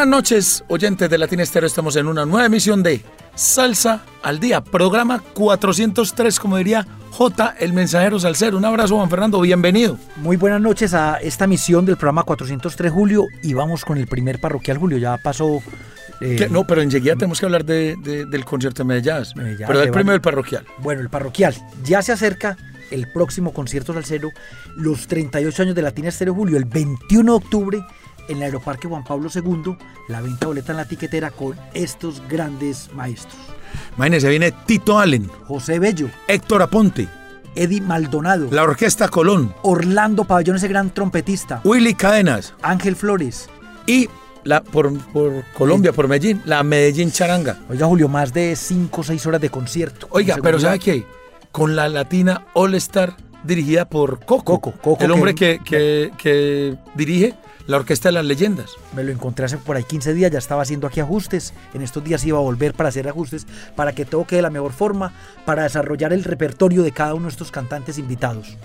Buenas noches, oyentes de Latina Estéreo. Estamos en una nueva emisión de Salsa al Día, programa 403, como diría J, el mensajero salsero. Un abrazo, Juan Fernando, bienvenido. Muy buenas noches a esta misión del programa 403 Julio y vamos con el primer parroquial Julio. Ya pasó. eh, no, pero enseguida tenemos que hablar de, de- del concierto de Medellín. Medellín, Pero del que primero van- el parroquial. Bueno, el parroquial. Ya se acerca el próximo concierto salsero, los 38 años de Latina Estéreo Julio, el 21 de octubre en el Aeroparque Juan Pablo II, la venta boleta en la tiquetera con estos grandes maestros. Imagínense, viene Tito Allen, José Bello, Héctor Aponte, Eddie Maldonado, la Orquesta Colón, Orlando Pabellón, ese gran trompetista, Willy Cadenas Ángel Flores. y la, por, por Colombia, por Medellín, la Medellín Charanga. Oiga, Julio, más de 5 o 6 horas de concierto. Oiga, pero. ¿sabe qué? Con la Latina All Star dirigida por Coco, Coco, Coco, el hombre que- que dirige la Orquesta de las Leyendas. Me lo encontré hace por ahí 15 días, ya estaba haciendo aquí ajustes. En estos días iba a volver para hacer ajustes, para que todo quede de la mejor forma, para desarrollar el repertorio de cada uno de estos cantantes invitados.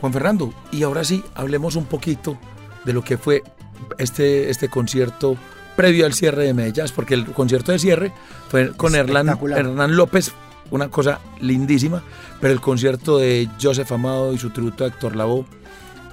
Juan Fernando, y ahora sí, hablemos un poquito de lo que fue este, este concierto previo al cierre de Medellín, porque el concierto de cierre fue con Hernán. Hernán López, una cosa lindísima, pero el concierto de Joseph Amado y su tributo a Héctor Lavoe,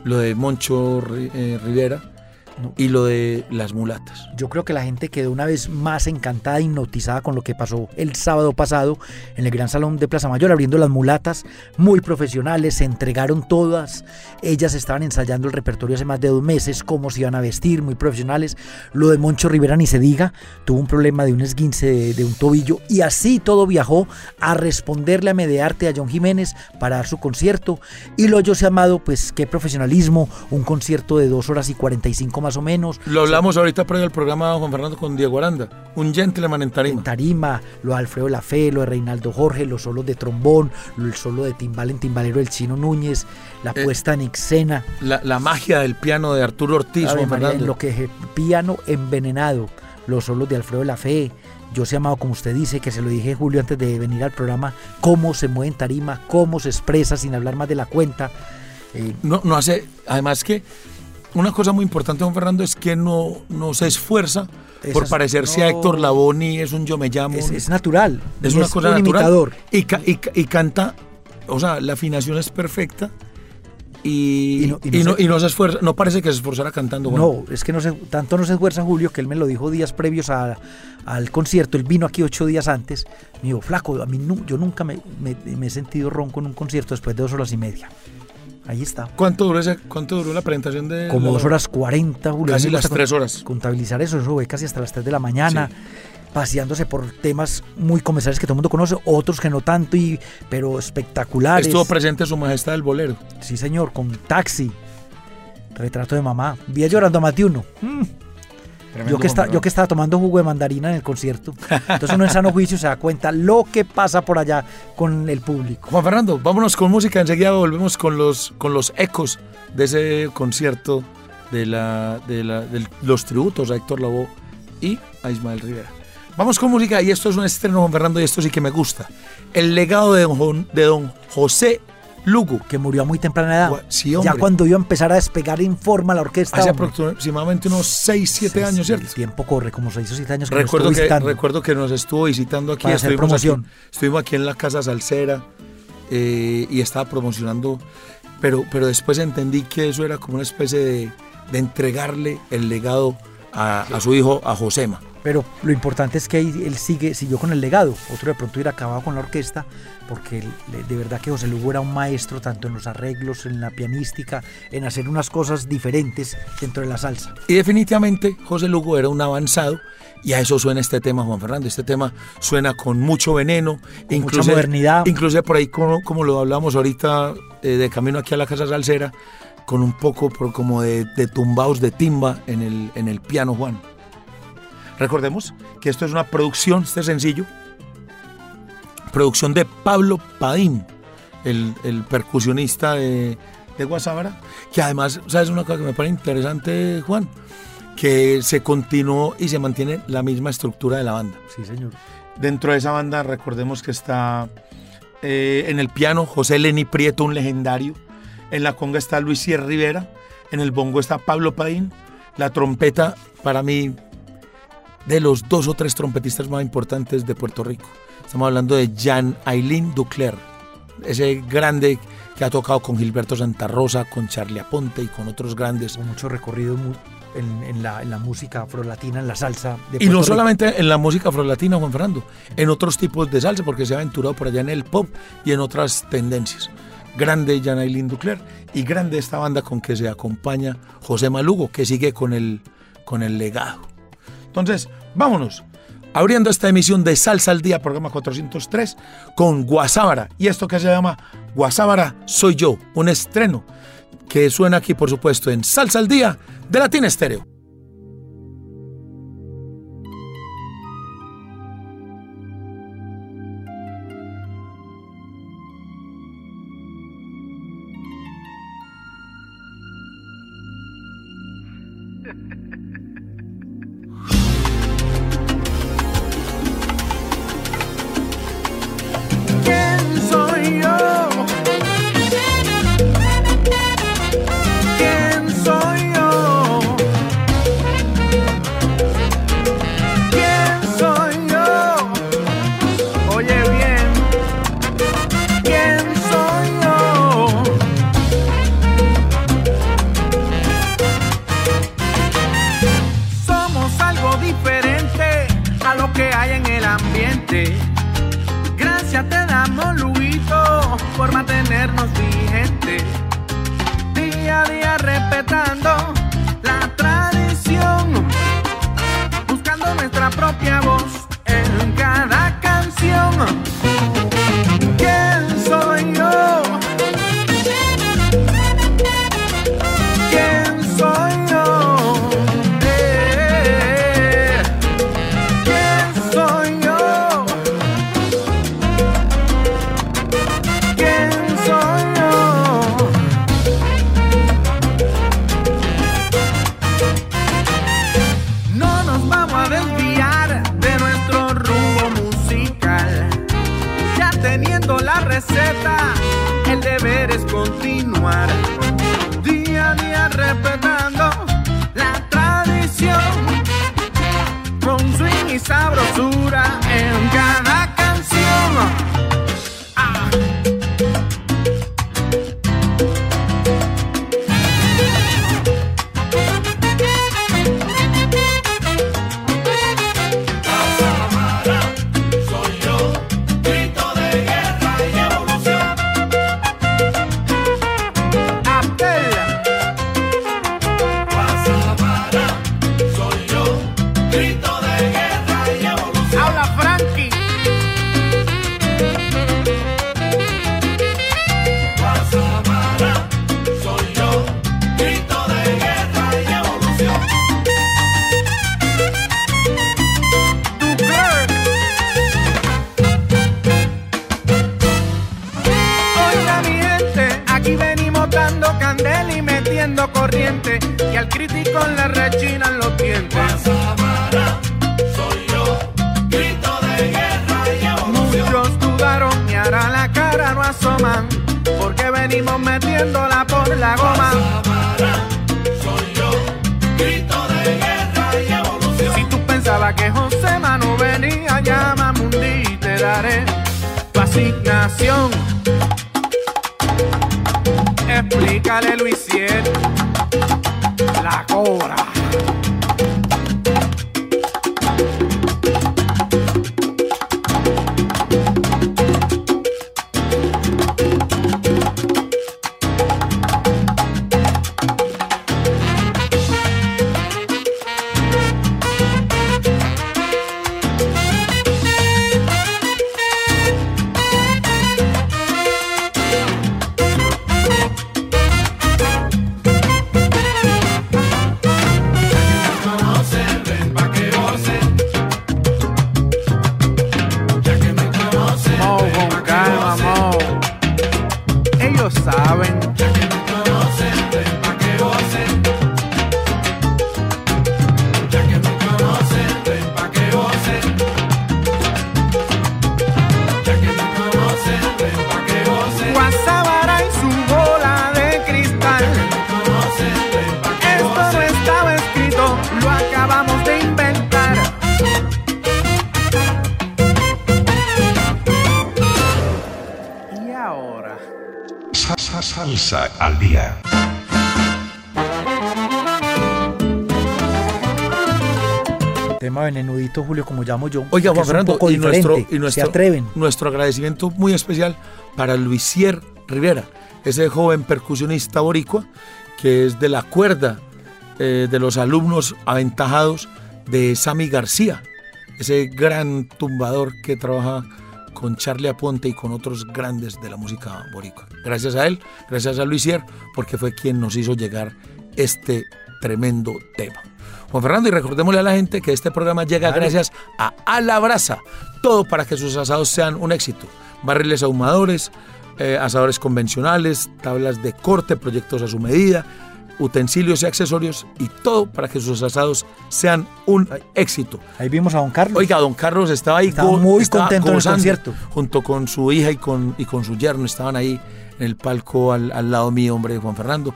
lo de Moncho eh, Rivera No. y lo de Las Mulatas. Yo creo que la gente quedó una vez más encantada, hipnotizada con lo que pasó el sábado pasado en el Gran Salón de Plaza Mayor, abriendo las mulatas, muy profesionales, se entregaron todas. Ellas estaban ensayando el repertorio hace más de dos meses, cómo se iban a vestir, muy profesionales. Lo de Moncho Rivera ni se diga, tuvo un problema de un esguince de, de un tobillo y así todo viajó a responderle a Medearte, a John Jiménez, para dar su concierto. Y lo yo se amado, pues qué profesionalismo, un concierto de dos horas y 45 más o menos. Lo hablamos ahorita previo al programa Juan Fernando con Diego Aranda, un gentleman en tarima. en tarima, lo de Alfredo Lafé, lo de Reinaldo Jorge, los solos de trombón, el solo de timbal en timbalero del Chino Núñez, la Eh, puesta en escena, La, la magia del piano de Arturo Ortiz, Juan María, en lo que es piano envenenado, los solos de Alfredo Lafé, yo se amado como usted dice, que se lo dije Julio antes de venir al programa, cómo se mueve en tarima, cómo se expresa sin hablar más de la cuenta. Eh, no, no hace, además que una cosa muy importante, Juan Fernando, es que no, no se esfuerza por parecerse no. a Héctor Laboni, es un yo me llamo. es, es natural, es una cosa un natural. imitador. Y, ca- y ca- y canta, o sea, la afinación es perfecta y, Y no- se- y no se esfuerza, no parece que se esforzara cantando. Juan. No, es que no se, tanto no se esfuerza Julio que él me lo dijo días previos a- al concierto. Él vino aquí ocho días antes. Me dijo, flaco, a mí yo nunca me, me- me he sentido ronco en un concierto después de dos horas y media. Ahí está. ¿Cuánto duró, ese, ¿Cuánto duró la presentación de Como la- dos horas cuarenta, Julio. Casi las tres horas. Contabilizar eso, eso fue casi hasta las tres de la mañana. Paseándose por temas muy comerciales que todo el mundo conoce, otros que no tanto, y, pero espectaculares. Estuvo presente su majestad del bolero. Sí, señor, con taxi. Retrato de mamá. Vi llorando a Matiuno. Mm. Yo que, está, yo que estaba tomando jugo de mandarina en el concierto. Entonces uno en sano juicio se da cuenta lo que pasa por allá con el público. Juan Fernando, vámonos con música, enseguida volvemos con los, con los ecos de ese concierto de, la, de, la- de los tributos a Héctor Lavoe y a Ismael Rivera. Vamos con música y esto es un estreno, Juan Fernando, y esto sí que me gusta. El legado de don, de don José Lugo. Que murió a muy temprana edad. Sí, hombre. ya cuando iba a empezar a despegar en forma la orquesta. Hace hombre. aproximadamente unos 6, 7 Sí, años, ¿cierto? El tiempo corre, como 6 o 7 años que Recuerdo que, visitando. recuerdo que nos estuvo visitando aquí, Para hacer estuvimos aquí, promoción. estuvimos aquí en la Casa Salsera eh, y estaba promocionando, pero, pero después entendí que eso era como una especie de, de entregarle el legado a, a su hijo, a Josema. Pero lo importante es que él sigue, siguió con el legado. Otro de pronto hubiera acabado con la orquesta, porque de verdad que José Lugo era un maestro tanto en los arreglos, en la pianística, en hacer unas cosas diferentes dentro de la salsa. Y definitivamente José Lugo era un avanzado y a eso suena este tema, Juan Fernando. Este tema suena con mucho veneno, Con mucha modernidad. Inclusive por ahí, como, como lo hablamos ahorita eh, de camino aquí a la Casa Salsera, con un poco por- como de, de tumbaos de timba en el, en el piano, Juan. Recordemos que esto es una producción, este sencillo, producción de Pablo Padín, el, el percusionista de, de que además, ¿sabes una cosa que me parece interesante, Juan? Que se continuó y se mantiene la misma estructura de la banda. Sí, señor. Dentro de esa banda, recordemos que está eh, en el piano José Leni Prieto, un legendario. En la conga está Luis Sierra Rivera. En el bongo está Pablo Padín. La trompeta, para mí, de los dos o tres trompetistas más importantes de Puerto Rico. Estamos hablando de Jean Ailín Ducler, ese grande que ha tocado con Gilberto Santa Rosa, con Charlie Aponte y con otros grandes. Con mucho recorrido en, en la, en la música afrolatina, en la salsa. De Y no Rico. solamente en la música afrolatina, Juan Fernando, en otros tipos de salsa, porque se ha aventurado por allá en el pop y en otras tendencias. Grande Janailin Ducler y grande esta banda con que se acompaña José Malugo, que sigue con el, con el legado. Entonces, vámonos. Abriendo esta emisión de Salsa al Día, programa 403, con Guasábara. Y esto que se llama Guasábara Soy Yo, un estreno que suena aquí, por supuesto, en Salsa al Día de Latina Estéreo. La Oiga, Juan Fernando, y nuestro, diferente, y nuestro, se atreven. nuestro agradecimiento muy especial para Luisier Rivera, ese joven percusionista boricua que es de la cuerda eh, de los alumnos aventajados de Sammy García, ese gran tumbador que trabaja con Charlie Aponte y con otros grandes de la música boricua. Gracias a él, gracias a Luisier, porque fue quien nos hizo llegar este tremendo tema. Juan Fernando, y recordémosle a la gente que este programa llega Claro. gracias a A la Brasa, todo para que sus asados sean un éxito. Barriles ahumadores, eh, asadores convencionales, tablas de corte, proyectos a su medida, utensilios y accesorios y todo para que sus asados sean un éxito. Ahí vimos a don Carlos. Oiga, don Carlos estaba ahí Estaba muy estaba contento en el concierto. Junto con su hija y con, y con su yerno, estaban ahí en el palco al, al lado mío, hombre, Juan Fernando.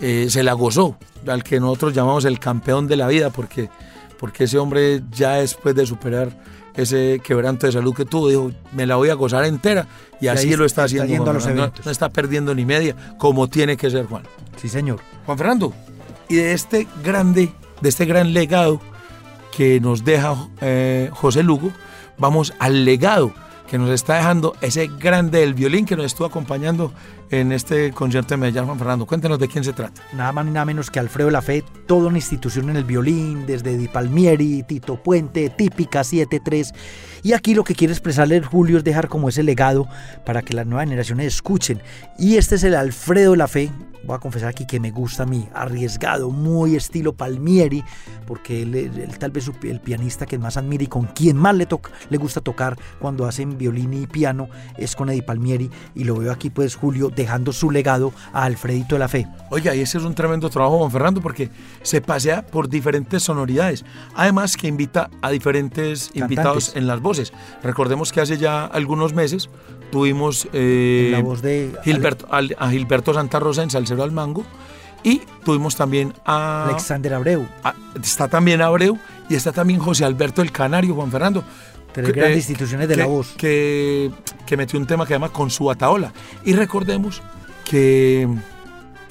Eh, se la gozó, al que nosotros llamamos el campeón de la vida, porque, porque ese hombre ya después de superar ese quebranto de salud que tuvo, dijo, me la voy a gozar entera, y, Y así lo está está haciendo. yendo Juan a los. No- no está perdiendo ni media, como tiene que ser, Juan. Sí, señor. Juan Fernando, y de este grande, de este gran legado que nos deja eh, José Lugo, vamos al legado que nos está dejando ese grande del violín que nos estuvo acompañando en este concierto de Medellín, Juan Fernando. Cuéntanos de quién se trata. Nada más ni nada menos que Alfredo Lafé, toda una institución en el violín, desde Di Palmieri, Tito Puente, Típica 7-3. Y aquí lo que quiere expresarle Julio es dejar como ese legado para que las nuevas generaciones escuchen. Y este es el Alfredo Lafé, voy a confesar aquí que me gusta a mí, arriesgado, muy estilo Palmieri, porque él, él- tal vez el pianista que más admira y con quien más le, toca, le gusta tocar cuando hacen violín y piano es con Eddie Palmieri. Y lo veo aquí pues Julio dejando su legado a Alfredito Lafé. Oiga, y ese es un tremendo trabajo, Juan Fernando, porque se pasea por diferentes sonoridades. Además que invita a diferentes invitados en las voces. Recordemos que hace ya algunos meses tuvimos eh, la voz de Gilberto, a Gilberto Santa Rosa en Salcero al Mango y tuvimos también a, Alexander Abreu. a- está también Abreu y está también José Alberto el Canario, Juan Fernando. Que- grandes eh, instituciones de que, la voz. Que, que metió un tema que llama Con su ataola. Y recordemos que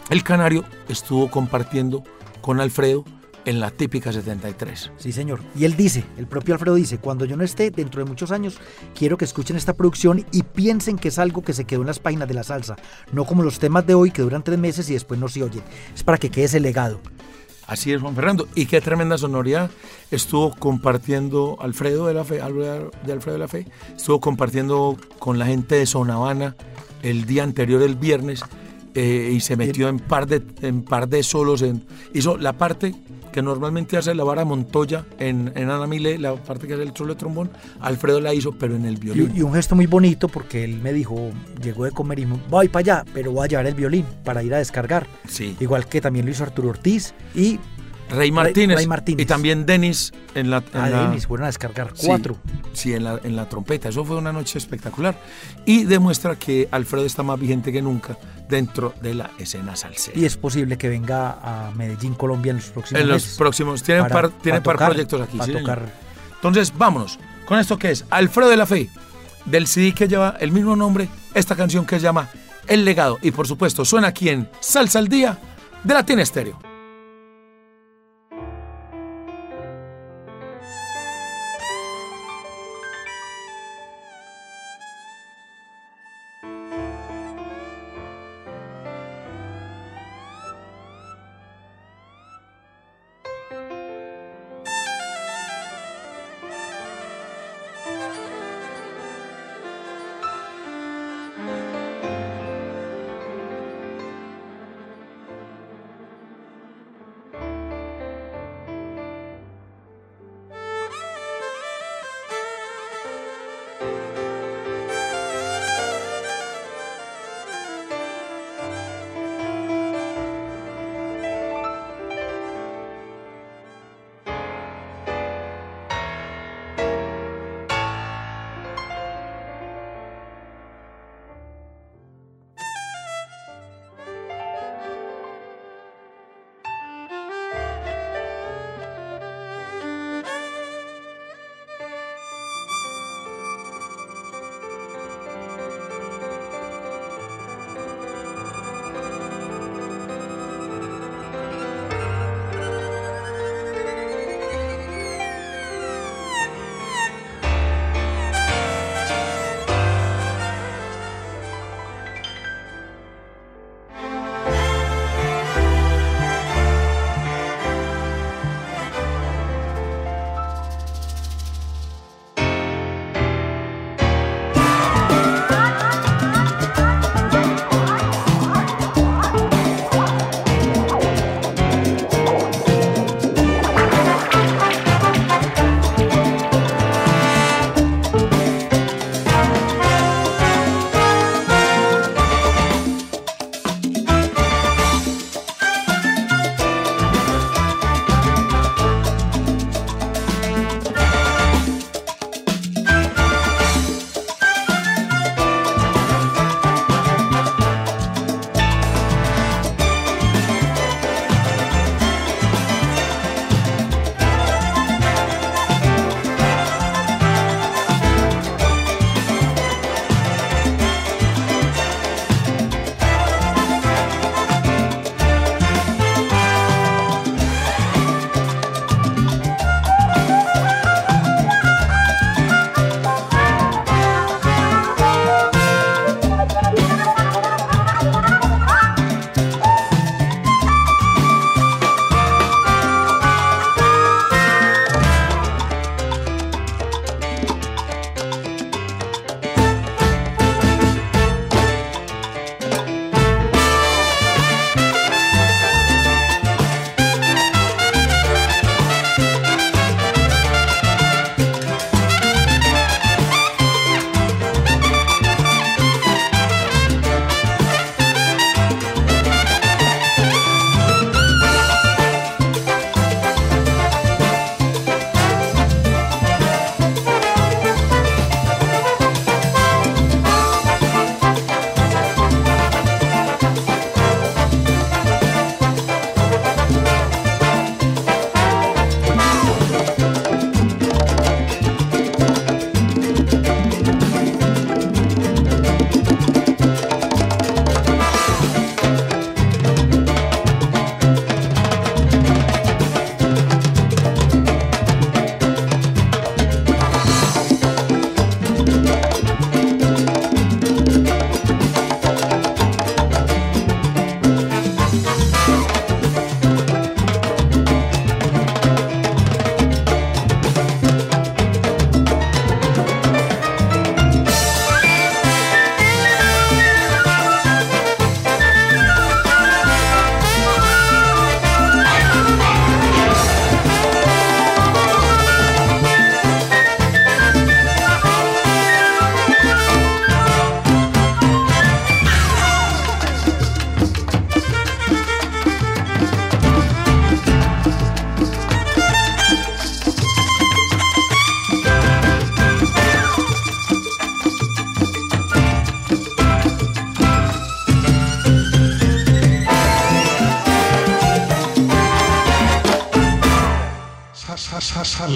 el Canario estuvo compartiendo con Alfredo en la típica 73. Sí, señor. Y él dice, el propio Alfredo dice, cuando yo no esté dentro de muchos años, quiero que escuchen esta producción y piensen que es algo que se quedó en las páginas de la salsa, no como los temas de hoy que duran tres meses y después no se oyen. Es para que quede ese legado. Así es, Juan Fernando. Y qué tremenda sonoridad estuvo compartiendo Alfredo de la Fe, Alfredo de la Fe, estuvo compartiendo con la gente de Sonavana el día anterior, el viernes, eh, y se metió en par de, en par de solos. En, hizo la parte que normalmente hace la vara Montoya en, en Ana Mile, la parte que hace el solo de trombón, Alfredo la hizo, pero en el violín. Y, y un gesto muy bonito porque él me dijo, llegó de comer y me voy para allá, pero voy a llevar el violín para ir a descargar. Sí. Igual que también lo hizo Arturo Ortiz y Rey Martínez, Rey Martínez. y también Denis en la, en a la- Denis fueron a descargar Sí, cuatro. Sí, en la, en la trompeta. Eso fue una noche espectacular. Y demuestra que Alfredo está más vigente que nunca dentro de la escena salsera. Y es posible que venga a Medellín, Colombia en los próximos en los meses. próximos, tienen para- par, tienen para par tocar, proyectos aquí. para sí, tocar. Entonces, vámonos con esto que es Alfredo de la Fe, del CD que lleva el mismo nombre, esta canción que se llama El Legado. Y por supuesto, suena aquí en Salsa al Día de Latina Estéreo.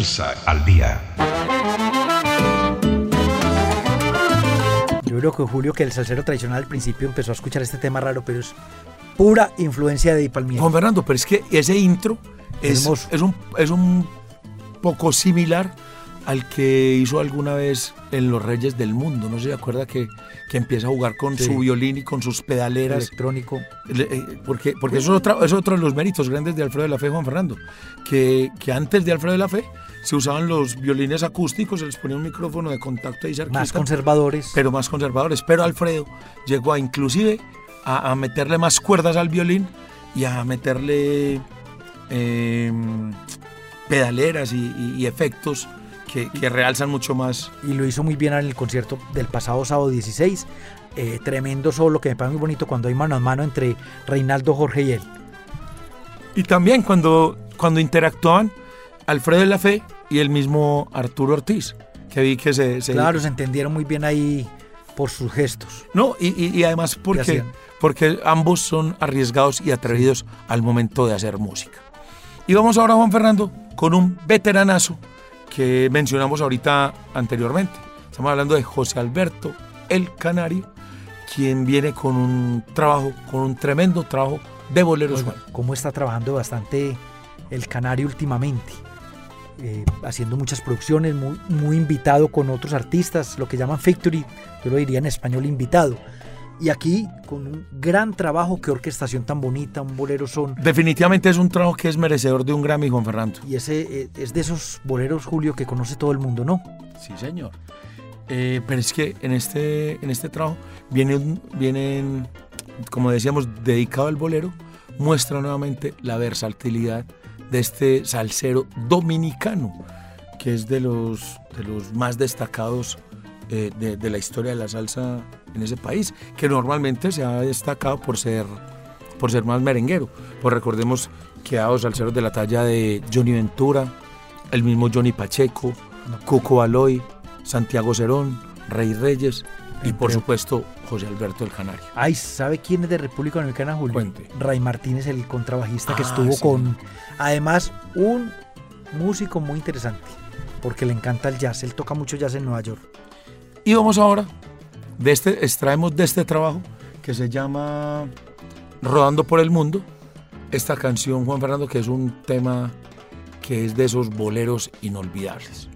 Salsa al día. Yo creo que Julio, que el salsero tradicional al principio empezó a escuchar este tema raro, pero es pura influencia de Di Palmieri. Juan Fernando, pero es que ese intro es, Hermoso. es, un, es un poco similar al que hizo alguna vez en Los Reyes del Mundo. No se acuerda que, que empieza a jugar con Sí. su violín y con sus pedaleras. electrónico. Le- eh, Porque, porque eso es, otra- es otro de los méritos grandes de Alfredo de la Fe, Juan Fernando. Que, que antes de Alfredo de la Fe se usaban los violines acústicos, se les ponía un micrófono de contacto ahí cerquita, Más conservadores. pero más conservadores. Pero Alfredo llegó a inclusive a, a meterle más cuerdas al violín y a meterle eh, pedaleras y, y- y efectos que, que realzan mucho más. y lo hizo muy bien en el concierto del pasado sábado 16. Eh, tremendo solo que me parece muy bonito cuando hay mano a mano entre Reinaldo, Jorge y él. Y también cuando, cuando interactuaban Alfredo de la Fe y el mismo Arturo Ortiz, que vi que se... se- Claro, se entendieron muy bien ahí por sus gestos. No, y, y- y además porque, porque ambos son arriesgados y atrevidos al momento de hacer música. Y vamos ahora, Juan Fernando, con un veteranazo que mencionamos ahorita anteriormente. Estamos hablando de José Alberto El Canario, quien viene con un trabajo, con un tremendo trabajo de boleros. Juan. cómo está trabajando bastante el Canario últimamente. Eh, haciendo muchas producciones, muy, muy invitado con otros artistas, lo que llaman Factory, yo lo diría en español invitado. Y aquí con un gran trabajo, qué orquestación tan bonita, un bolero son. Definitivamente es un trabajo que es merecedor de un Grammy, Juan Fernando. Y ese eh, es de esos boleros, Julio, que conoce todo el mundo, ¿no? Sí, señor. Eh, pero es que en este, en este trabajo vienen, vienen, como decíamos, dedicado al bolero, muestra nuevamente la versatilidad de este salsero dominicano, que es de los, de los más destacados eh, de, de la historia de la salsa en ese país, que normalmente se ha destacado por ser, por ser más merenguero. Pues recordemos que ha dado salseros de la talla de Johnny Ventura, el mismo Johnny Pacheco, Cuco Baloy, Santiago Cerón, Rey Reyes y por supuesto José Alberto el Canario. Ay, ¿sabe quién es de República Dominicana, Julio? Cuente. Ray Martínez, el contrabajista que Ah, estuvo sí. con, además, un músico muy interesante, porque le encanta el jazz. Él toca mucho jazz en Nueva York. Y vamos ahora, de este, extraemos de este trabajo que se llama Rodando por el Mundo, esta canción, Juan Fernando, que es un tema que es de esos boleros inolvidables.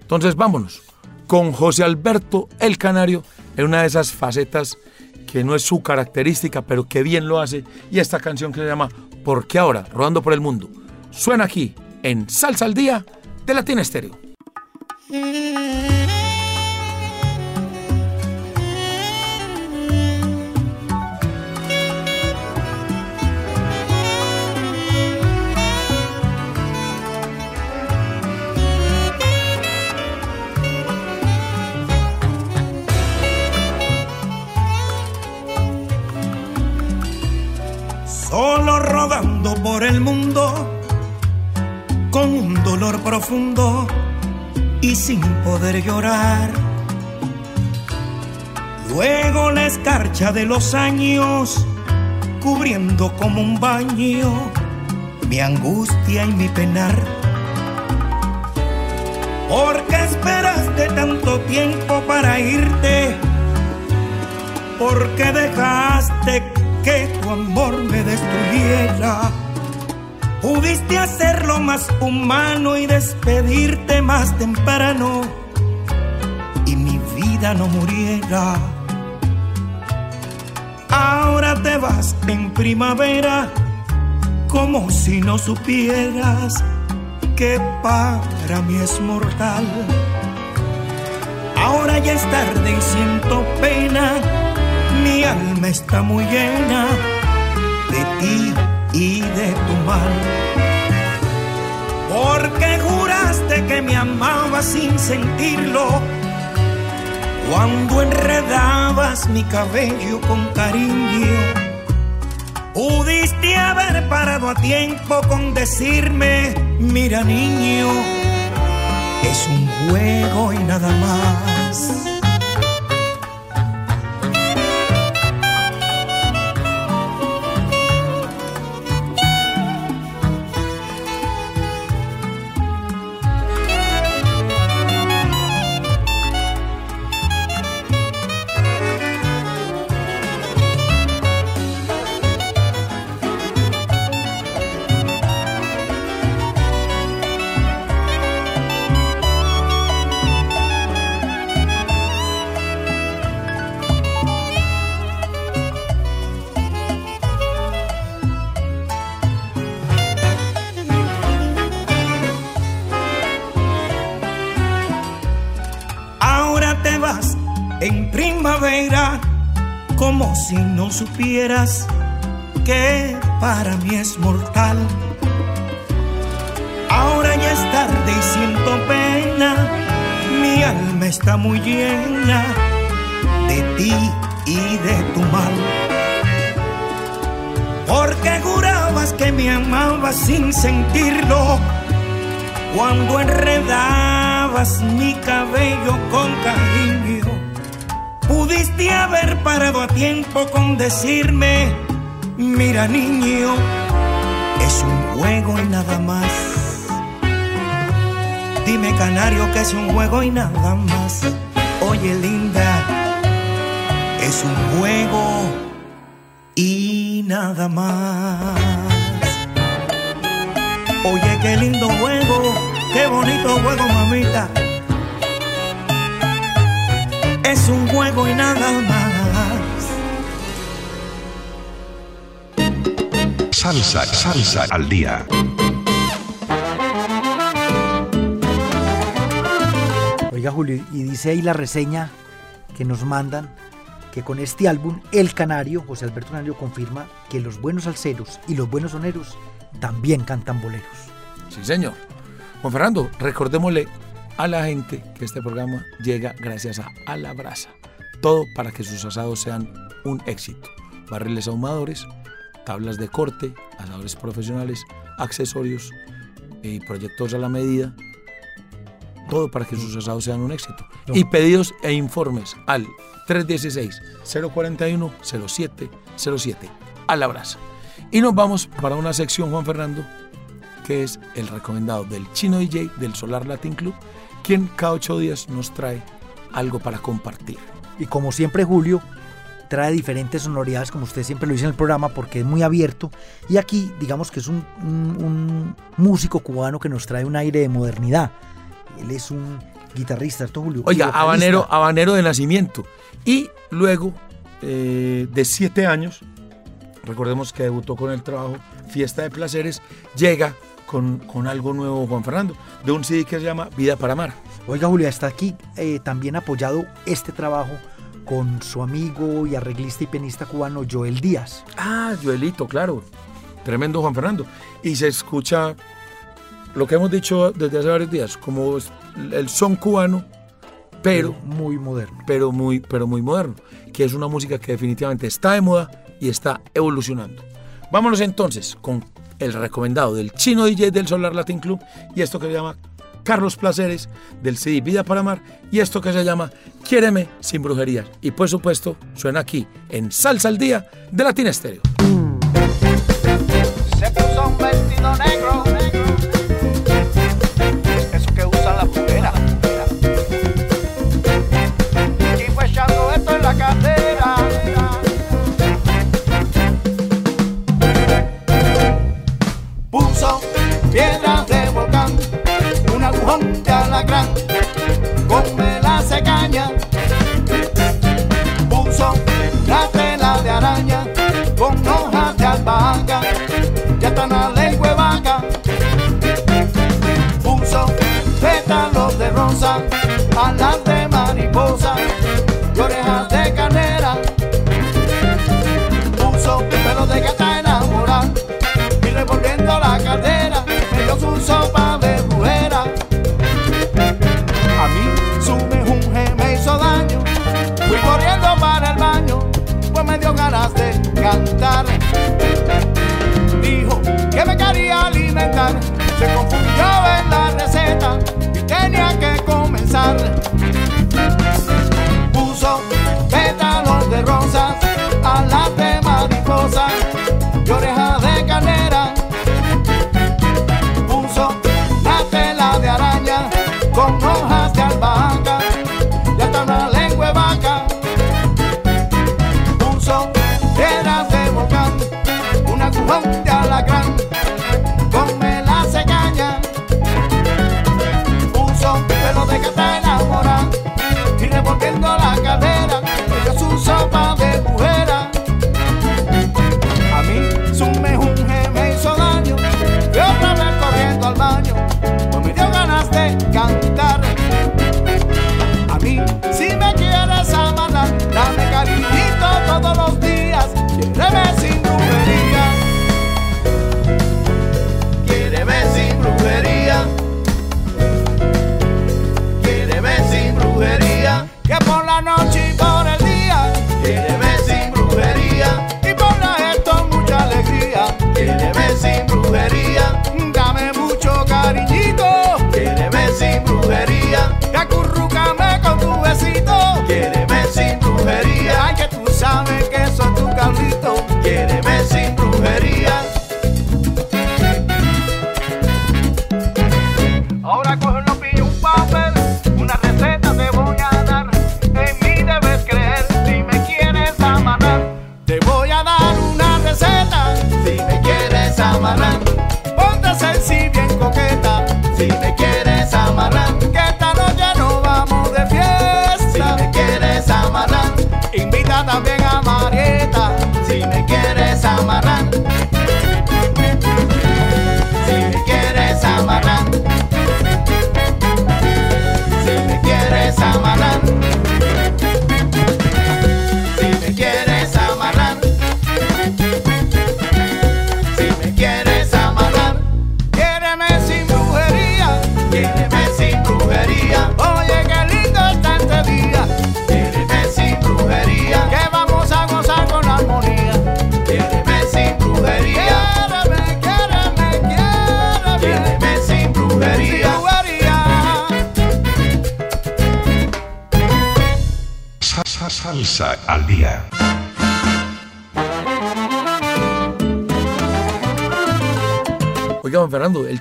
Entonces vámonos con José Alberto el Canario en una de esas facetas que no es su característica, pero que bien lo hace, y esta canción que se llama ¿Por qué ahora? Rodando por el Mundo. Suena aquí en Salsa al Día de Latina Estéreo. Solo rodando por el mundo con un dolor profundo y sin poder llorar. Luego la escarcha de los años cubriendo como un baño mi angustia y mi penar. ¿Por qué esperaste tanto tiempo para irte? ¿Por qué dejaste que tu amor me destruyera? Pudiste hacerlo más humano y despedirte más temprano y mi vida no muriera. Ahora te vas en primavera como si no supieras que para mí es mortal. Ahora ya es tarde y siento pena, mi alma está muy llena de ti y de tu mal. Porque juraste que me amabas sin sentirlo cuando enredabas mi cabello con cariño. Pudiste haber parado a tiempo con decirme, mira niño, es un juego y nada más. En primavera, como si no supieras que para mí es mortal. Ahora ya es tarde y siento pena, mi alma está muy llena de ti y de tu mal. Porque jurabas que me amabas sin sentirlo cuando enredabas mi cabello con cariño. Pudiste haber parado a tiempo con decirme, mira niño, es un juego y nada más. Dime canario que es un juego y nada más. Oye linda, es un juego y nada más. Oye, qué lindo juego, qué bonito juego, mamita. Es un juego y nada más. Salsa, salsa al día. Oiga, Julio, y dice ahí la reseña que nos mandan que con este álbum El Canario, José Alberto Canario confirma que los buenos alceros y los buenos soneros también cantan boleros. Sí, señor. Juan Fernando, recordémosle a la gente que este programa llega gracias a A la Brasa. Todo para que sus asados sean un éxito. Barriles ahumadores, tablas de corte, asadores profesionales, accesorios y proyectos a la medida. Todo para que sus asados sean un éxito. No. Y pedidos e informes al 316-041-0707. A la brasa. Y nos vamos para una sección, Juan Fernando, que es el recomendado del Chino DJ del Solar Latin Club, quien cada ocho días nos trae algo para compartir. Y como siempre, Julio trae diferentes sonoridades, como usted siempre lo dice en el programa, porque es muy abierto. Y aquí, digamos que es un, un- un músico cubano que nos trae un aire de modernidad. Él es un guitarrista, ¿cierto, Julio? Oiga, habanero, habanero de nacimiento. Y luego eh, de siete años, recordemos que debutó con el trabajo Fiesta de Placeres, llega con, con algo nuevo Juan Fernando, de un CD que se llama Vida para Amar. Oiga, Julio, está aquí eh, también apoyado este trabajo con su amigo y arreglista y pianista cubano Joel Díaz. Ah, Joelito, claro. Tremendo Juan Fernando. Y se escucha lo que hemos dicho desde hace varios días, como el son cubano, pero, muy moderno. pero, muy, pero muy moderno, que es una música que definitivamente está de moda y está evolucionando. Vámonos entonces con el recomendado del chino DJ del Solar Latin Club y esto que se llama Carlos Placeres del CD Vida para Amar y esto que se llama Quiéreme sin brujerías. Y por supuesto suena aquí en Salsa al Día de Latin Estéreo. Se puso un vestido negro, de alacrán, con velas de caña. Puso la tela de araña, con hojas de albahaca, ya están a lengua vaca. Puso pétalos de rosa, alas de mariposa y orejas de canera. Puso pelo de alimentar, se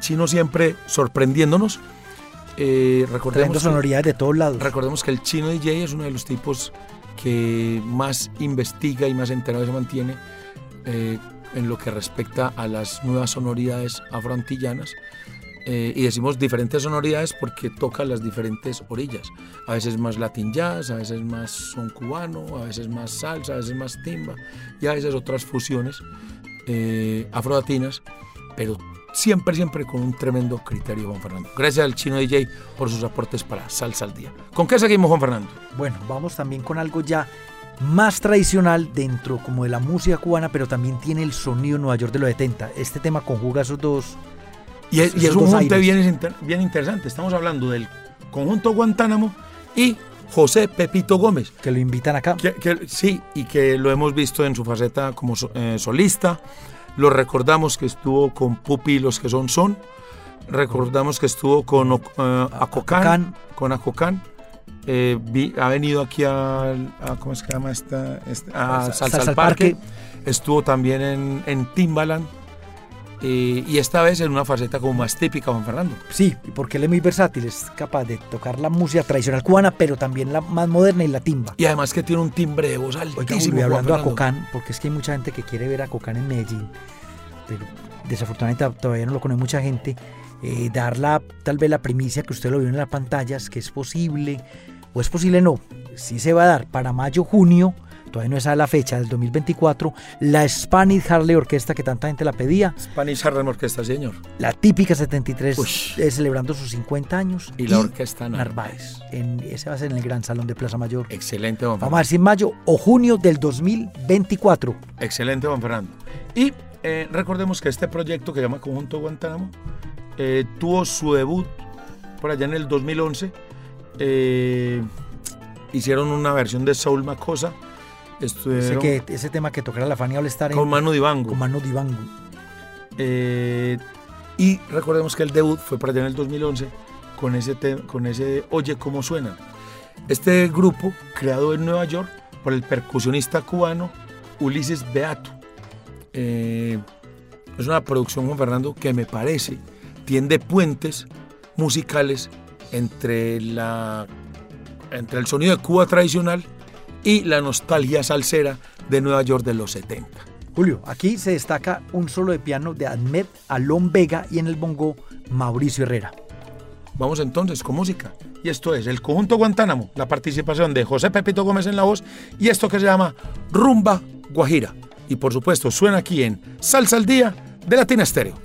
chino siempre sorprendiéndonos. Eh, recordemos, sonoridades de todos lados. recordemos que el chino DJ es uno de los tipos que más investiga y más enterado se mantiene eh, en lo que respecta a las nuevas sonoridades afroantillanas. Eh, y decimos diferentes sonoridades porque toca las diferentes orillas. A veces más latin jazz, a veces más son cubano, a veces más salsa, a veces más timba y a veces otras fusiones eh, afrolatinas, pero siempre, siempre con un tremendo criterio, Juan Fernando. Gracias al chino DJ por sus aportes para Salsa al Día. ¿Con qué seguimos, Juan Fernando? Bueno, vamos también con algo ya más tradicional dentro como de la música cubana, pero también tiene el sonido Nueva York de los 70. Este tema conjuga esos dos. Y es, y es Esos un junte bien, inter- bien interesante. Estamos hablando del conjunto Guantánamo y José Pepito Gómez. Que lo invitan acá. Que- que- sí, y que lo hemos visto en su faceta como so- eh, solista. Lo recordamos que estuvo con Pupi los que son son. Recordamos que estuvo con Oc- eh, Acocán, con Acocán. Eh, vi- ha venido aquí al- a, ¿cómo se llama esta? esta- a Sa- Salsa, Salsa al al Parque. Parque. Estuvo también en, en Timbaland. Eh, y esta vez en una faceta como más típica, Juan Fernando. Sí, porque él es muy versátil, es capaz de tocar la música tradicional cubana, pero también la más moderna y la timba. Y además que tiene un timbre de voz Oiga, altísimo. Juan hablando a. Cocán, porque es que hay mucha gente que quiere ver a Cocán en Medellín, pero desafortunadamente todavía no lo conoce mucha gente. Eh, dar la, tal vez la primicia que usted lo vio en las pantallas, que es posible, o es posible no, sí se va a dar para mayo, junio, todavía no es a la fecha del 2024, la Spanish Harley Orquesta que tanta gente la pedía, Spanish Harlem Orquesta, señor. la típica 73 Uy. eh, celebrando sus 50 años, Y la orquesta Narváez. En, ese va a ser en el Gran Salón de Plaza Mayor. Excelente, Juan Vamos a Fernando. ver si en mayo o junio del 2024. Excelente, Juan Fernando. Y eh, recordemos que este proyecto que se llama Conjunto Guantánamo eh, tuvo su debut por allá en el 2011. Eh, hicieron una versión de Soul Macosa. Ese, que, ese tema que tocará la Fania All Star en- con Manu Dibango. con Manu Dibango. Eh, y recordemos que el debut fue por allá en el 2011 con ese, con ese Oye cómo suena. Este grupo, creado en Nueva York por el percusionista cubano Ulises Beato. Eh, es una producción, Juan Fernando, que me parece tiende puentes musicales entre, la, entre el sonido de Cuba tradicional y la nostalgia salsera de Nueva York de los 70. Julio, aquí se destaca un solo de piano de Ahmed Alon Vega y en el bongo Mauricio Herrera. Vamos entonces con música. Y esto es el conjunto Guantánamo, la participación de José Pepito Gómez en la voz y esto que se llama Rumba Guajira. Y por supuesto suena aquí en Salsa al Día de Latina Estéreo.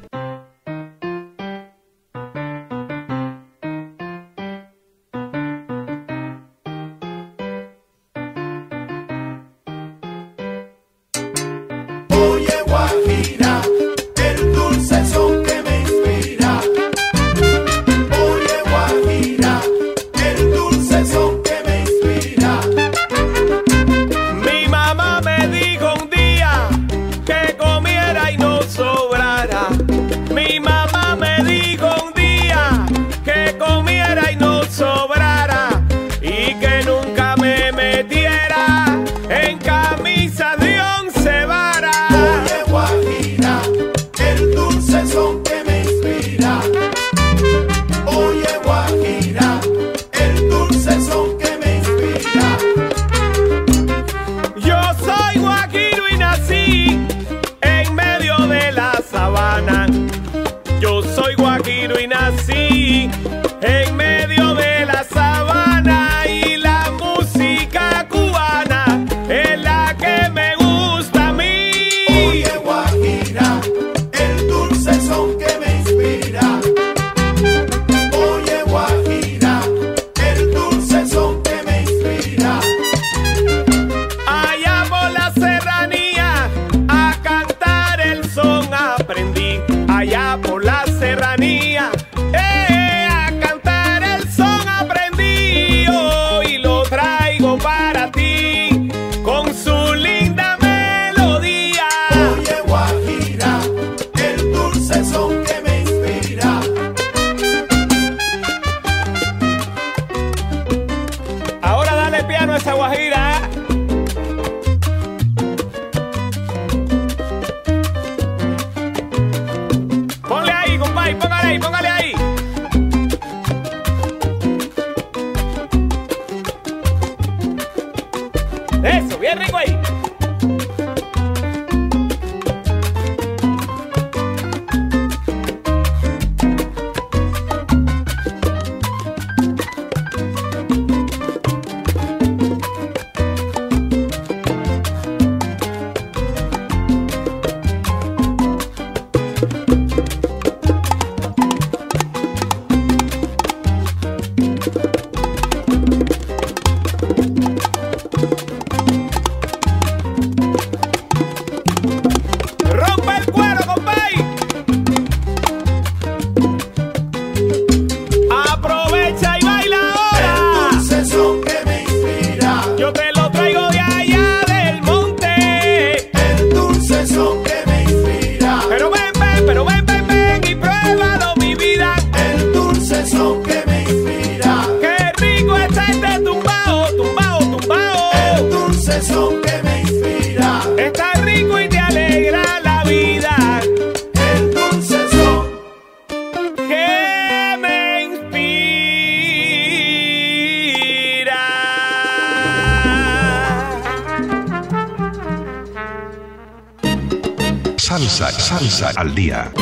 Salsa, salsa al día.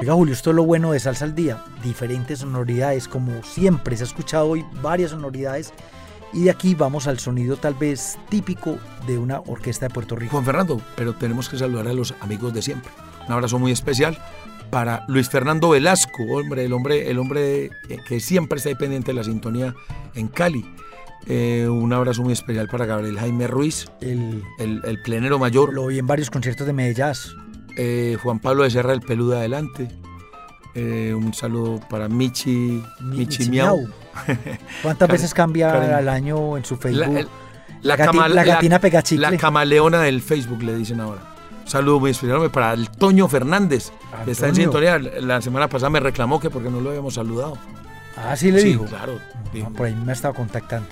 Oiga, Julio, esto es lo bueno de Salsa al Día. Diferentes sonoridades, como siempre se ha escuchado hoy, varias sonoridades. Y de aquí vamos al sonido tal vez típico de una orquesta de Puerto Rico. Juan Fernando, pero tenemos que saludar a los amigos de siempre. Un abrazo muy especial para Luis Fernando Velasco, hombre, el hombre, el hombre eh, que siempre está ahí pendiente de la sintonía en Cali. Eh, un abrazo muy especial para Gabriel Jaime Ruiz, El, el, el plenero mayor. lo vi en varios conciertos de Medellín. Eh, Juan Pablo de Serra, el peludo de adelante. Eh, un saludo para Michi, Michi Miau. ¿Cuántas veces cambia cariño. al año en su Facebook? La, el- la cama- la gatina. La camaleona del Facebook, le dicen ahora. Un saludo muy especial para el Toño Fernández, que está en sintonía. La semana pasada me reclamó que porque no lo habíamos saludado. ah, sí le dijo. claro. dijo, Ah, por ahí me ha estado contactando.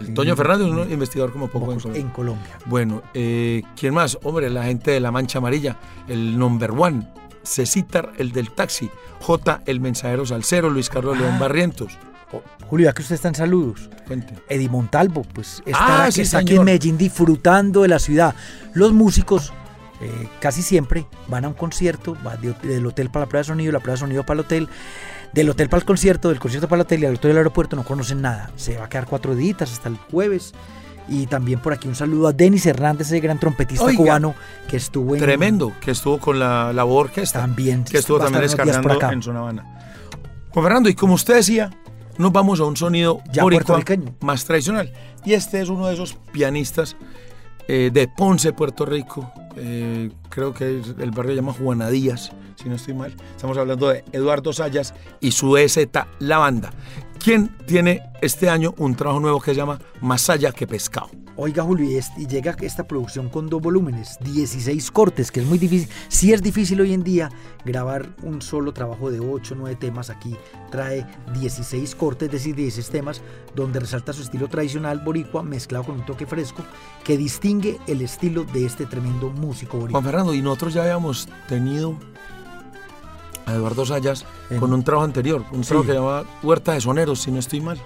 El Toño Fernández es un investigador como poco en Colombia. en Colombia. Bueno, eh, ¿quién más? Hombre, la gente de la Mancha Amarilla, el number one, Cecitar, el del taxi, J, el mensajero salsero, Luis Carlos Ah. León Barrientos. Oh, Julio, ya que usted está en saludos. Cuente. Eddie Montalvo, pues Ah, aquí, sí, está aquí en Medellín disfrutando de la ciudad. Los músicos eh, casi siempre van a un concierto, va de- del hotel para la prueba de sonido, la prueba de sonido para el hotel, del hotel para el concierto, del concierto para el hotel y al hotel del aeropuerto no conocen nada. Se va a quedar cuatro días hasta el jueves. Y también por aquí un saludo a Denis Hernández, ese gran trompetista Oiga, cubano que estuvo en... Tremendo, que estuvo con la, la orquesta. También. que estuvo también descargando en Zona Habana. Juan Fernando, y como usted decía, nos vamos a un sonido Ya más tradicional. Y este es uno de esos pianistas eh, de Ponce, Puerto Rico. eh, creo que el barrio se llama Juana Díaz, si no estoy mal. Estamos hablando de Eduardo Sayas y su EZ La Banda, quien tiene este año un trabajo nuevo que se llama Más allá que pescado. Oiga, Julio, y, este- y llega esta producción con dos volúmenes, 16 cortes, que es muy difícil. Sí es difícil hoy en día grabar un solo trabajo de 8 o 9 temas. Aquí trae 16 cortes, es decir, 16 temas, donde resalta su estilo tradicional boricua mezclado con un toque fresco que distingue el estilo de este tremendo músico boricua. Juan Fernando, y nosotros ya habíamos tenido a Eduardo Sayas En- con un trabajo anterior, un Sí. trabajo que se llama Huerta de Soneros, si no estoy mal.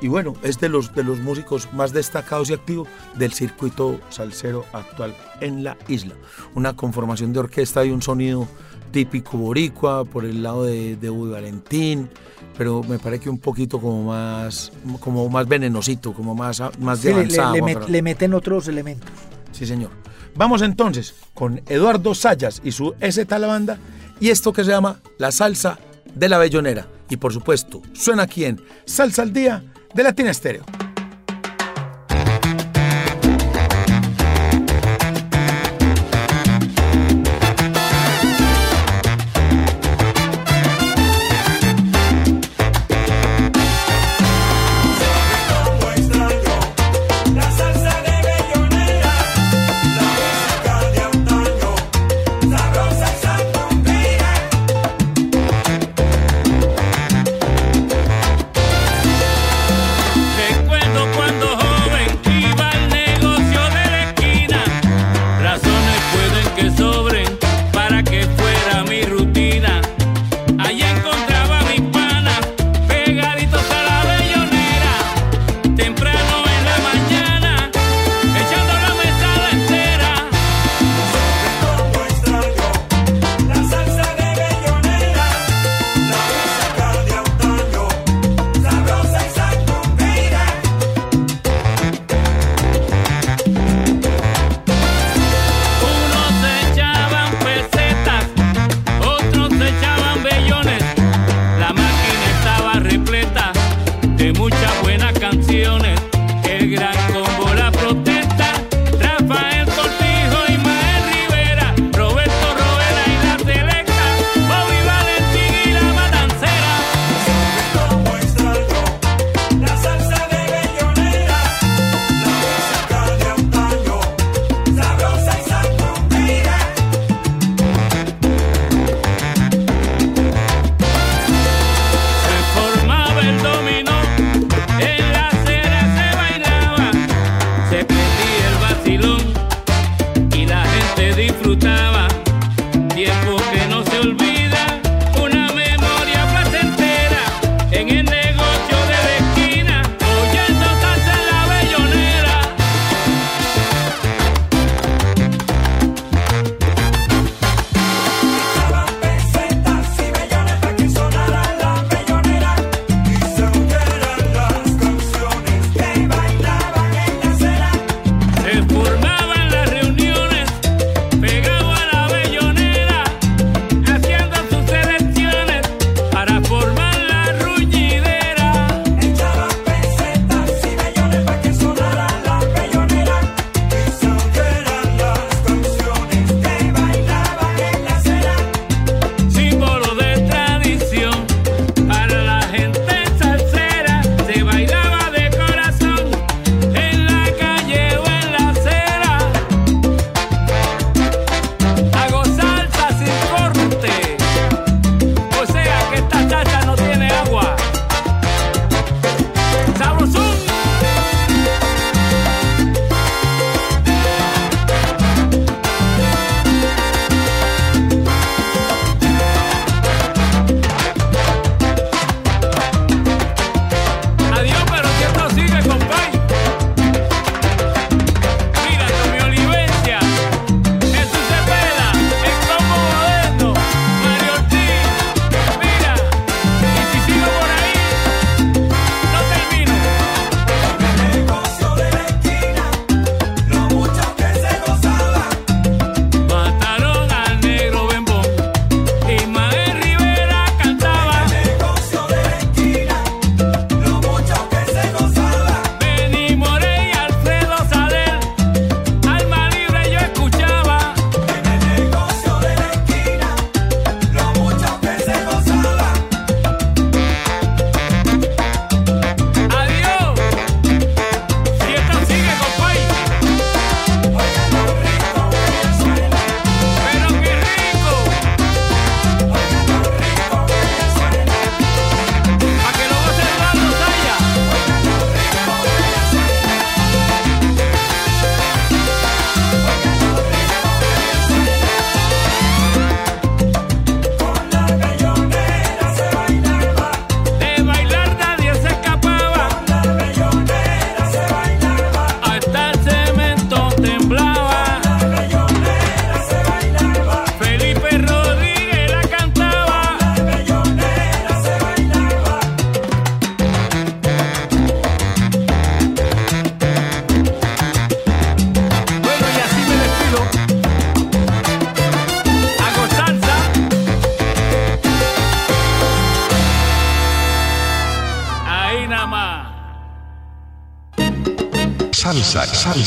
Y bueno, es de los, de los músicos más destacados y activos del circuito salsero actual en la isla. Una conformación de orquesta y un sonido típico boricua por el lado de, de Uy Valentín, pero me parece que un poquito como más, como más venenosito, como más, más Sí, de le, le- met- meten otros elementos. Sí, señor. Vamos entonces con Eduardo Sayas y su S la banda y esto que se llama la salsa de la bellonera. Y por supuesto, suena aquí en Salsa al Día de Latina Estéreo.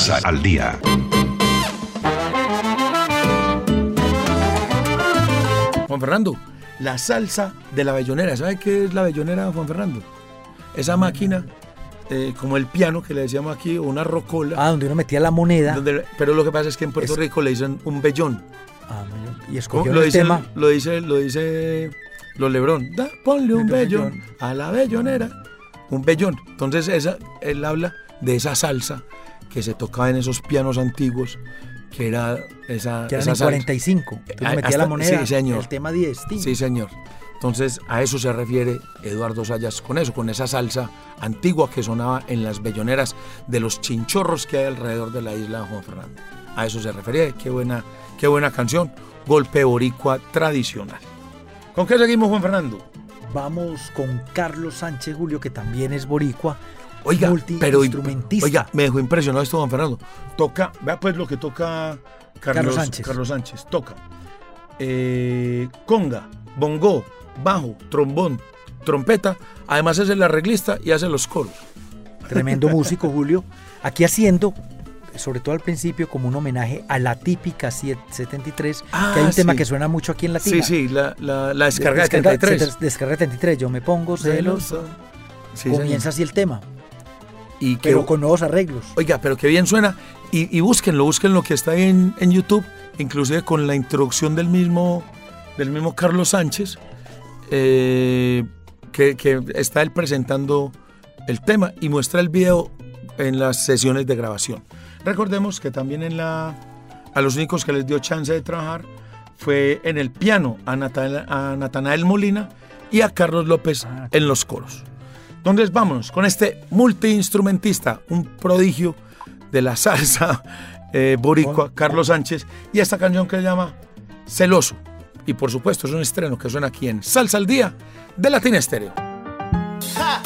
Salsa, al día. Juan Fernando, la salsa de la bellonera. ¿Sabe qué es la bellonera, Juan Fernando? Esa máquina, eh, como el piano que le decíamos aquí, o una rocola. Ah, donde uno metía la moneda. donde- pero lo que pasa es que en Puerto Es- Rico le dicen un bellón. Ah, y escogió Lo el dice, tema. lo dice, lo dice los Lebrón. Da, ponle un Un bellón bellón. a la bellonera. Un bellón. Entonces esa, él habla de esa salsa que se tocaba en esos pianos antiguos, que era esa, Que eran esa en salsa. 45. Entonces Ah, metía hasta- la moneda. sí, señor. El tema 10. tin. Sí, señor. Entonces, a eso se refiere Eduardo Sayas con eso, con esa salsa antigua que sonaba en las belloneras de los chinchorros que hay alrededor de la isla de Juan Fernando. A eso se refería. Qué buena, qué buena canción. Golpe boricua tradicional. ¿Con qué seguimos, Juan Fernando? Vamos con Carlos Sánchez Julio, que también es boricua. Oiga, pero multiinstrumentista. oiga, me dejó impresionado esto, Juan Fernando. Toca, vea pues lo que toca Carlos, Carlos Sánchez. Carlos Sánchez. Toca eh, conga, bongo, bajo, trombón, trompeta. Además es el arreglista y hace los coros. Tremendo músico, Julio. Aquí haciendo, sobre todo al principio, como un homenaje a la típica 73, Ah, que hay un tema que suena mucho aquí en Latina. Sí, sí, la, la, la descarga de Descarga- 33. se- Descarga de 33. Yo me pongo celoso. Sí, Comienza señor. así el tema, Y que, pero con nuevos arreglos. Oiga, pero qué bien suena. Y, y búsquenlo, búsquenlo que está ahí en, en YouTube, inclusive con la introducción del mismo, del mismo Carlos Sánchez, eh, que, que está él presentando el tema y muestra el video en las sesiones de grabación. Recordemos que también en la, a los únicos que les dio chance de trabajar fue en el piano a, Natanael Molina y a Carlos López en los coros. Entonces vámonos con este multiinstrumentista, un prodigio de la salsa eh, boricua, Carlos Sánchez, y esta canción que se llama Celoso. Y por supuesto es un estreno que suena aquí en Salsa al Día de Latina Estéreo. ¡Ja!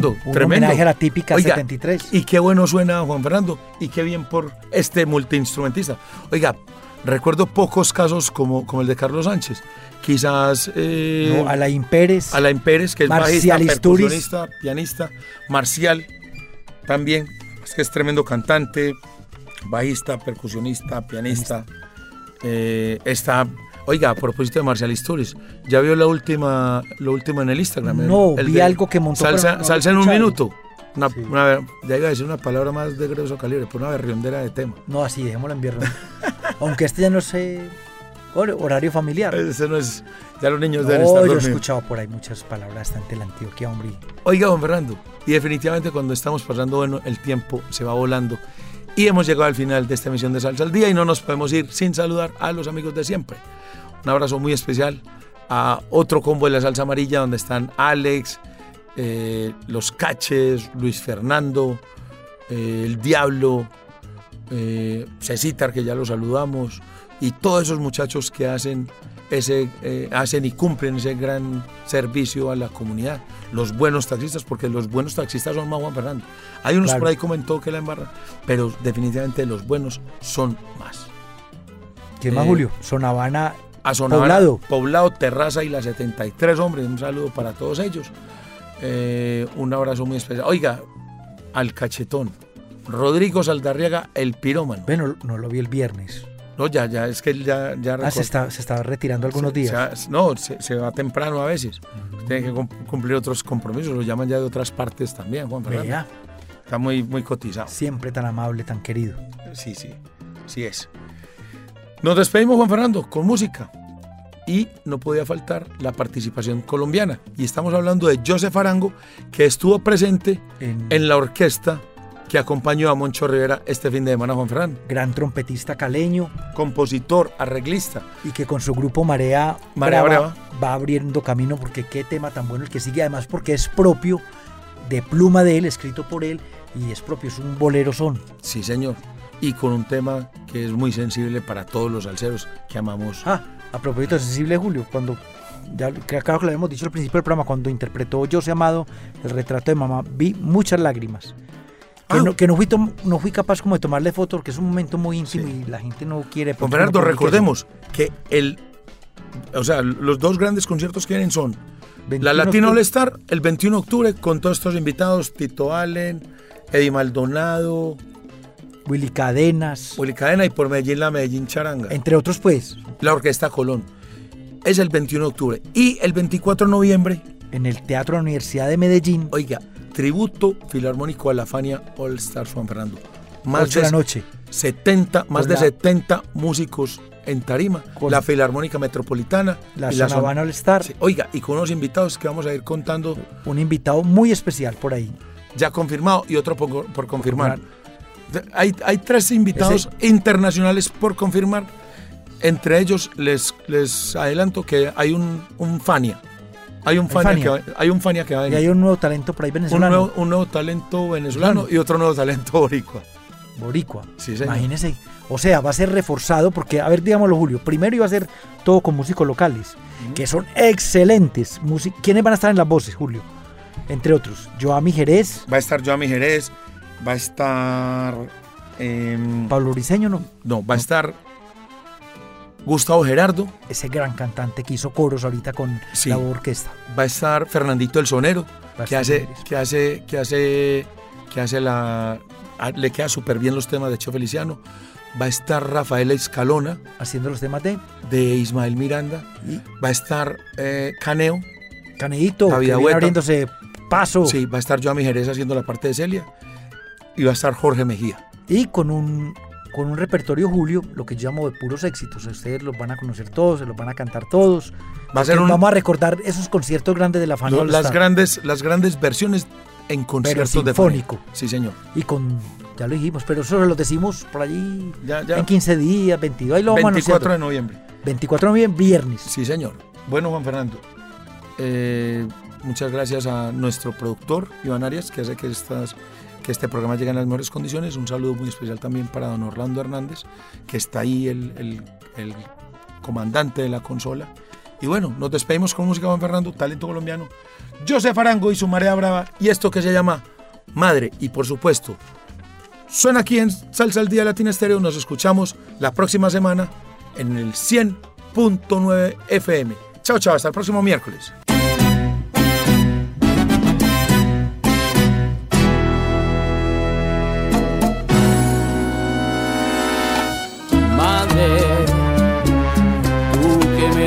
Fernando, Un tremendo. homenaje a la típica Oiga, 73. Y qué bueno suena Juan Fernando. Y qué bien por este multiinstrumentista. Oiga, recuerdo pocos casos como, como el de Carlos Sánchez. Quizás eh, No, Alain Pérez. Alain Pérez, que es bajista, percusionista, pianista. Marcial, también, es que es tremendo cantante, bajista, percusionista, pianista. Eh, está, oiga, a propósito de Marcial Isturiz, ¿ya vio la última, lo último en el Instagram? No, el vi de algo que montó, Salsa, no salsa en un minuto. Una, Sí. una- ya iba a decir una palabra más de grueso calibre, pero una berriondera de tema. No, así, dejémoslo en viernes. Aunque este ya no sé. hor- Horario familiar. Ese no es, ya los niños deben No, estar yo he dormidos. escuchado por ahí muchas palabras de la Antioquia, hombre. Oiga, don Fernando, y definitivamente cuando estamos pasando bueno, el tiempo se va volando. Y hemos llegado al final de esta emisión de Salsa al Día y no nos podemos ir sin saludar a los amigos de siempre. Un abrazo muy especial a otro combo de la salsa amarilla donde están Alex, eh, Los Caches, Luis Fernando, eh, El Diablo, eh, Cecitar, que ya lo saludamos, y todos esos muchachos que hacen, ese, eh, hacen y cumplen ese gran servicio a la comunidad. Los buenos taxistas, porque los buenos taxistas son más Juan Fernando. Hay unos Claro. por ahí comentó que la embarra, pero definitivamente los buenos son más. ¿Quién más, Julio? Sonavana. A Sonavana, Poblado. Poblado, Terraza y la 73, hombre, un saludo para todos ellos. Eh, un abrazo muy especial. Oiga, al cachetón. Rodrigo Saldarriaga, el pirómano. Bueno, no lo vi el viernes. No, ya, ya, es que él ya, ya Ah, se está, se está retirando algunos se- días. se- no, se, va temprano a veces. Tiene que cum- cumplir otros compromisos. Lo llaman ya de otras partes también, Juan Fernando. Está muy, muy cotizado. siempre tan amable, tan querido. Sí, sí, sí es. Nos despedimos, Juan Fernando, con música. Y no podía faltar la participación colombiana. Y estamos hablando de Joseph Arango, que estuvo presente En, en la orquesta que acompañó a Moncho Rivera este fin de semana, Juan Fernando. gran trompetista caleño Compositor, arreglista. y que con su grupo Marea, Marea Brava. va abriendo camino porque qué tema tan bueno el que sigue, además porque es propio de pluma de él, escrito por él y es propio, es un bolero son. Sí, señor. Y con un tema que es muy sensible para todos los salseros que amamos. Ah, a propósito de Sensible Julio, cuando, ya claro que lo habíamos dicho al principio del programa, cuando interpretó José Amado el retrato de mamá, vi muchas lágrimas. Que, Ah. no, que no, fui no fui capaz como de tomarle foto porque es un momento muy íntimo Sí. y la gente no quiere... Uno publique recordemos que el. O sea, los dos grandes conciertos que vienen son. La 21 Latina All octubre, Star el 21 de octubre con todos estos invitados: Tito Allen, Eddie Maldonado, Willy Cadenas, Willy Cadena y por Medellín la Medellín Charanga. entre otros pues, La Orquesta Colón. Es el 21 de octubre. Y el 24 de noviembre, en el Teatro de la Universidad de Medellín, oiga, tributo filarmónico a la Fania All Stars Juan Fernando. Más 8 de la noche. 70, más de la- 70 músicos en tarima. Con- la Filarmónica Metropolitana. La y Zona All Star, Sí, Oiga, y con unos invitados que vamos a ir contando un invitado muy especial por ahí. ya confirmado y otro por, por confirmar. Hay, hay tres invitados Ese- internacionales por confirmar. Entre ellos les, les adelanto que hay un, un Fania. Hay un Fania, Fania. Que, va- hay un Fania que va a Y venir. hay un nuevo talento por ahí un, venezolano, nuevo, un nuevo talento venezolano y otro nuevo talento boricua. boricua. Sí, señor. Imagínese. O sea, va a ser reforzado porque, a ver, digámoslo, Julio. Primero iba a ser todo con músicos locales, que son excelentes. ¿Quiénes van a estar en las voces, Julio? Entre otros, Joami Jerez, Va a estar Joami Jerez, va a estar... em, Pablo Briseño, ¿no? no, va a estar Gustavo Gerardo, ese gran cantante que hizo coros ahorita con Sí. la orquesta. va a estar Fernandito el Sonero, que hace, que hace, que hace, que hace la, a- le queda súper bien los temas de Cho Feliciano. Va a estar Rafael Escalona Haciendo los temas de de Ismael Miranda. y Va a estar eh, Caneo. Caneito, que viene abriéndose paso. Sí, va a estar Joami Jerez haciendo la parte de Celia. Y va a estar Jorge Mejía. Y con un, con un repertorio, Julio, lo que yo llamo de puros éxitos. Ustedes los van a conocer todos, se los van a cantar todos. Va a ser un- Vamos a recordar esos conciertos grandes de la Fania las, Star. grandes, las grandes versiones en conciertos de sinfónico. Fania. Sí, señor. Y con, ya lo dijimos, pero eso lo decimos por allí Ya, ya. en 15 días, 22, ahí lo vamos 24 anunciando. de noviembre. 24 de noviembre, viernes. Sí, señor. Bueno, Juan Fernando, eh, muchas gracias a nuestro productor, Iván Arias, que hace que, estas, que este programa llegue en las mejores condiciones. Un saludo muy especial también para don Orlando Hernández, que está ahí el, el- comandante de la consola. Y bueno, nos despedimos con música Juan Fernando, talento colombiano. José Arango y su Marea Brava y esto que se llama Madre. Y por supuesto, suena aquí en Salsa al Día Latina Estéreo. Nos escuchamos la próxima semana en el 100.9 FM. Chao, chao, hasta el próximo miércoles.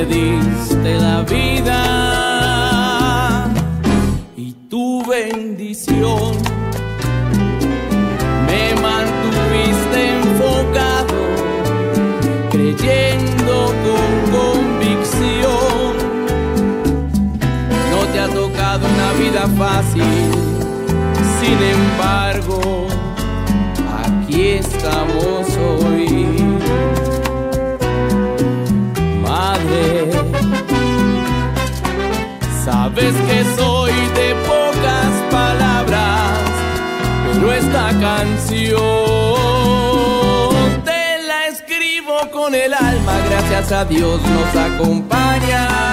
Me diste la vida y tu bendición me mantuviste enfocado, creyendo con convicción. No te ha tocado una vida fácil, sin embargo, aquí estamos sabes que soy de pocas palabras, pero esta canción te la escribo con el alma, gracias a Dios nos acompañas.